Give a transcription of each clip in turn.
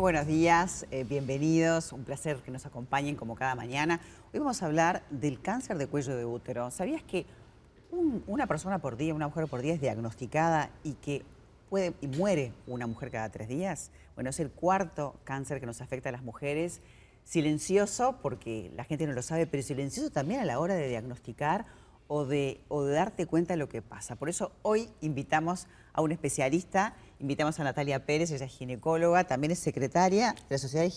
Buenos días, eh, bienvenidos, un placer que nos acompañen como cada mañana. Hoy vamos a hablar del cáncer de cuello de útero. ¿Sabías que una persona por día, una mujer por día es diagnosticada y que puede y muere una mujer cada tres días? Bueno, es el cuarto cáncer que nos afecta a las mujeres. Silencioso, porque la gente no lo sabe, pero silencioso también a la hora de diagnosticar o de darte cuenta de lo que pasa. Por eso hoy invitamos a un especialista, invitamos a Natalia Pérez, ella es ginecóloga, también es secretaria de la Sociedad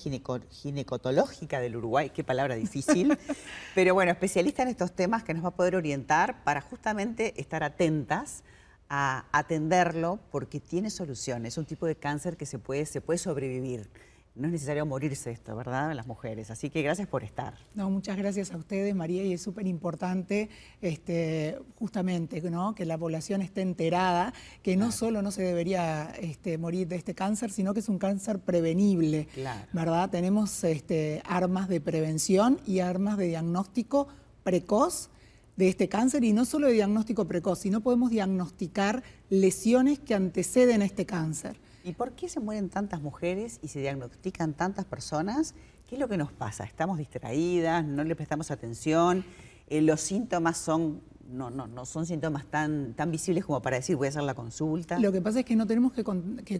Ginecotológica del Uruguay, qué palabra difícil, pero bueno, especialista en estos temas que nos va a poder orientar para justamente estar atentas a atenderlo porque tiene soluciones, es un tipo de cáncer que se puede, se puede sobrevivir no es necesario morirse esto, ¿verdad? Las mujeres. Así que gracias por estar. No, muchas gracias a ustedes, María, y es súper importante este, justamente ¿no? que la población esté enterada que no solo no se debería este, morir de este cáncer, sino que es un cáncer prevenible, ¿verdad? Tenemos este, armas de prevención y armas de diagnóstico precoz de este cáncer y no solo de diagnóstico precoz, sino podemos diagnosticar lesiones que anteceden a este cáncer. ¿Y por qué se mueren tantas mujeres y se diagnostican tantas personas? ¿Qué es lo que nos pasa? ¿Estamos distraídas? ¿No le prestamos atención? Eh, ¿Los síntomas son no, no, no son síntomas tan, tan visibles como para decir voy a hacer la consulta. Lo que pasa es que no tenemos que,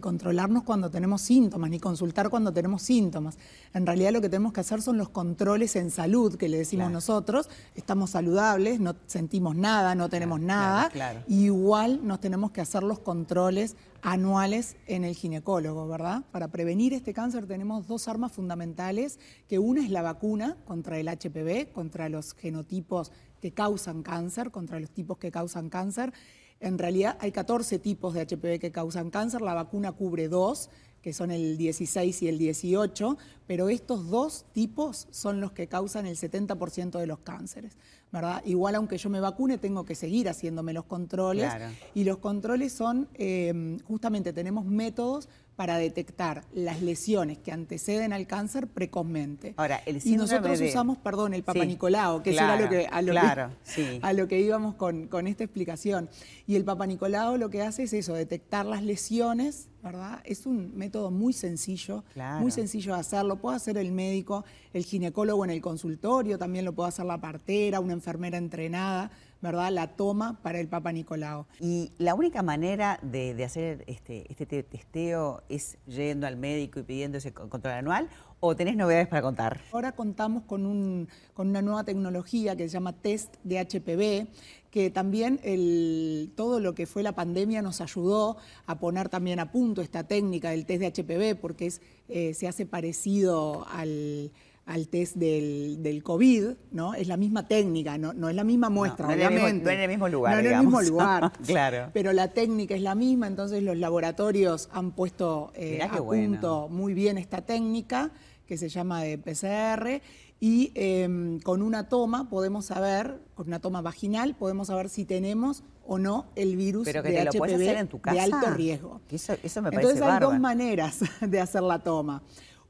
controlarnos cuando tenemos síntomas, ni consultar cuando tenemos síntomas. En realidad lo que tenemos que hacer son los controles en salud, que le decimos nosotros. Estamos saludables, no sentimos nada, no tenemos nada. igual nos tenemos que hacer los controles anuales en el ginecólogo, ¿verdad? Para prevenir este cáncer tenemos dos armas fundamentales, que una es la vacuna contra el HPV, contra los genotipos que causan cáncer, contra los tipos que causan cáncer. En realidad hay 14 tipos de HPV que causan cáncer, la vacuna cubre dos, que son el 16 y el 18, pero estos dos tipos son los que causan el 70% de los cánceres. ¿Verdad? Igual aunque yo me vacune, tengo que seguir haciéndome los controles. Y los controles son, eh, justamente tenemos métodos para detectar las lesiones que anteceden al cáncer precozmente. Ahora, el y nosotros usamos, perdón, el Papa Nicolau, que era lo que, a, lo que, a lo que íbamos con, con, esta explicación. Y el Papa Nicolau lo que hace es eso, detectar las lesiones, ¿verdad? Es un método muy sencillo, muy sencillo de hacerlo. Puede hacer el médico, el ginecólogo en el consultorio, también lo puede hacer la partera, una enfermera entrenada. ¿verdad? La toma para el Papa Nicolau. Y la única manera de, hacer este, este testeo es yendo al médico y pidiendo ese control anual o tenés novedades para contar? Ahora contamos con, un, con una nueva tecnología que se llama test de HPV, que también el, todo lo que fue la pandemia nos ayudó a poner también a punto esta técnica del test de HPV, porque es, eh, se hace parecido al al test del, del, COVID, ¿no? Es la misma técnica, no, no es la misma muestra, no, obviamente. no en el mismo lugar, No en el mismo lugar. claro. Pero la técnica es la misma, entonces los laboratorios han puesto eh, a punto muy bien esta técnica, que se llama de PCR, y em, con una toma podemos saber, con una toma vaginal, podemos saber si tenemos o no el virus Pero que de te lo hacer en tu casa. de alto riesgo. Eso, eso me parece Entonces hay dos maneras de hacer la toma.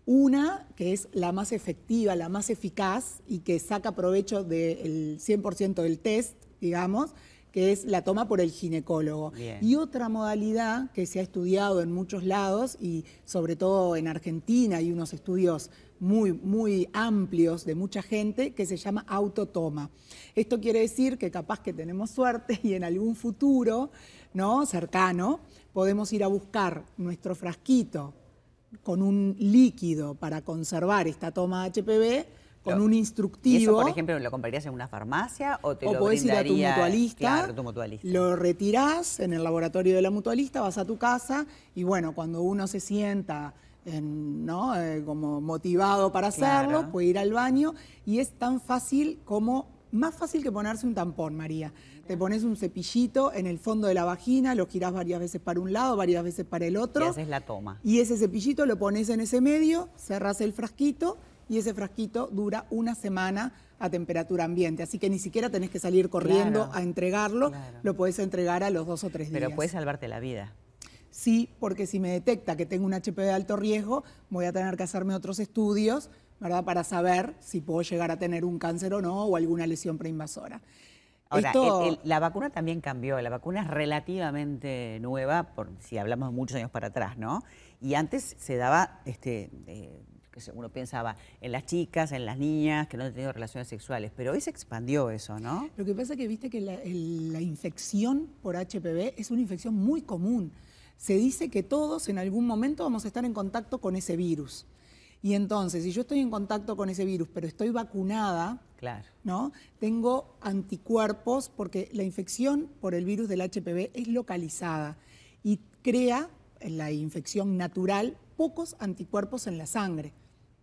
Una que es la más efectiva, la más eficaz y que saca provecho del 100% del test, digamos, que es la toma por el ginecólogo. Y otra modalidad que se ha estudiado en muchos lados y sobre todo en Argentina hay unos estudios muy, muy amplios de mucha gente que se llama autotoma. Esto quiere decir que capaz que tenemos suerte y en algún futuro ¿no? cercano podemos ir a buscar nuestro frasquito con un líquido para conservar esta toma HPV, con un instructivo. ¿Y eso, por ejemplo, lo comprarías en una farmacia o te o lo podés ir a tu mutualista, claro, tu mutualista, lo retirás en el laboratorio de la mutualista, vas a tu casa y bueno, cuando uno se sienta ¿no? Eh, como motivado para hacerlo, puede ir al baño y es tan fácil como, más fácil que ponerse un tampón, María. Te pones un cepillito en el fondo de la vagina, lo girás varias veces para un lado, varias veces para el otro. Y haces la toma. Y ese cepillito lo pones en ese medio, cerrás el frasquito y ese frasquito dura una semana a temperatura ambiente. Así que ni siquiera tenés que salir corriendo a entregarlo, lo puedes entregar a los dos o tres días. Pero puede salvarte la vida. Sí, porque si me detecta que tengo un HP de alto riesgo, voy a tener que hacerme otros estudios, ¿verdad? Para saber si puedo llegar a tener un cáncer o no o alguna lesión preinvasora. Ahora, la vacuna también cambió, la vacuna es relativamente nueva, por, si hablamos de muchos años para atrás, ¿no? Y antes se daba, este, eh, uno pensaba en las chicas, en las niñas que no han tenido relaciones sexuales, pero hoy se expandió eso, ¿no? Lo que pasa es que viste que la, la infección por HPV es una infección muy común. Se dice que todos en algún momento vamos a estar en contacto con ese virus. Y entonces, si yo estoy en contacto con ese virus, pero estoy vacunada, claro. ¿no? Tengo anticuerpos porque la infección por el virus del HPV es localizada y crea en la infección natural pocos anticuerpos en la sangre.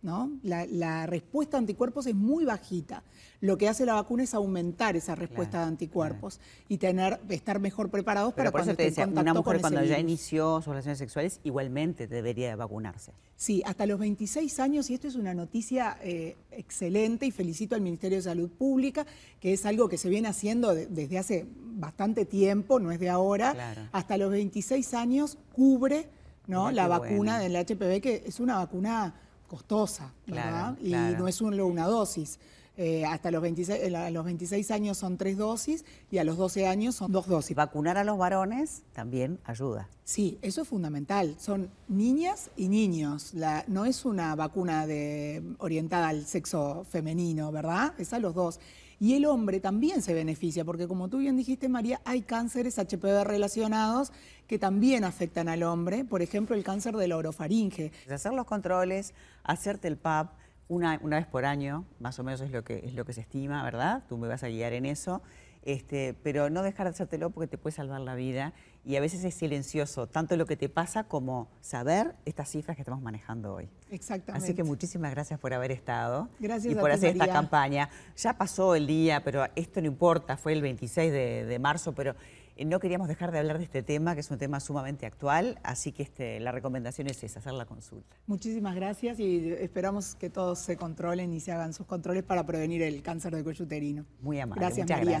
¿No? La, respuesta a anticuerpos es muy bajita. Lo que hace la vacuna es aumentar esa respuesta de anticuerpos y tener, estar mejor preparados para cuando esté en una mujer cuando ya inició sus relaciones sexuales igualmente debería vacunarse. Sí, hasta los 26 años, y esto es una noticia eh, excelente y felicito al Ministerio de Salud Pública, que es algo que se viene haciendo desde hace bastante tiempo, no es de ahora, hasta los 26 años cubre ¿no? la vacuna del HPV, que es una vacuna costosa, ¿verdad? y no es solo una dosis. Eh, hasta los 26, a los 26 años son tres dosis y a los 12 años son dos dosis. Vacunar a los varones también ayuda. Sí, eso es fundamental. Son niñas y niños. La, no es una vacuna de, orientada al sexo femenino, ¿verdad? Es a los dos. Y el hombre también se beneficia, porque como tú bien dijiste, María, hay cánceres HPV relacionados que también afectan al hombre, por ejemplo, el cáncer de la orofaringe. Hacer los controles, hacerte el PAP una, una vez por año, más o menos es lo, que, es lo que se estima, ¿verdad? Tú me vas a guiar en eso. Este, pero no dejar de hacértelo porque te puede salvar la vida y a veces es silencioso, tanto lo que te pasa como saber estas cifras que estamos manejando hoy. Exactamente. Así que muchísimas gracias por haber estado gracias y por hacer esta campaña. Ya pasó el día, pero esto no importa, fue el 26 de, marzo, pero eh, no queríamos dejar de hablar de este tema, que es un tema sumamente actual, así que este, la recomendación es esa, hacer la consulta. Muchísimas gracias y esperamos que todos se controlen y se hagan sus controles para prevenir el cáncer de cuello uterino. Muy amable. Gracias, María.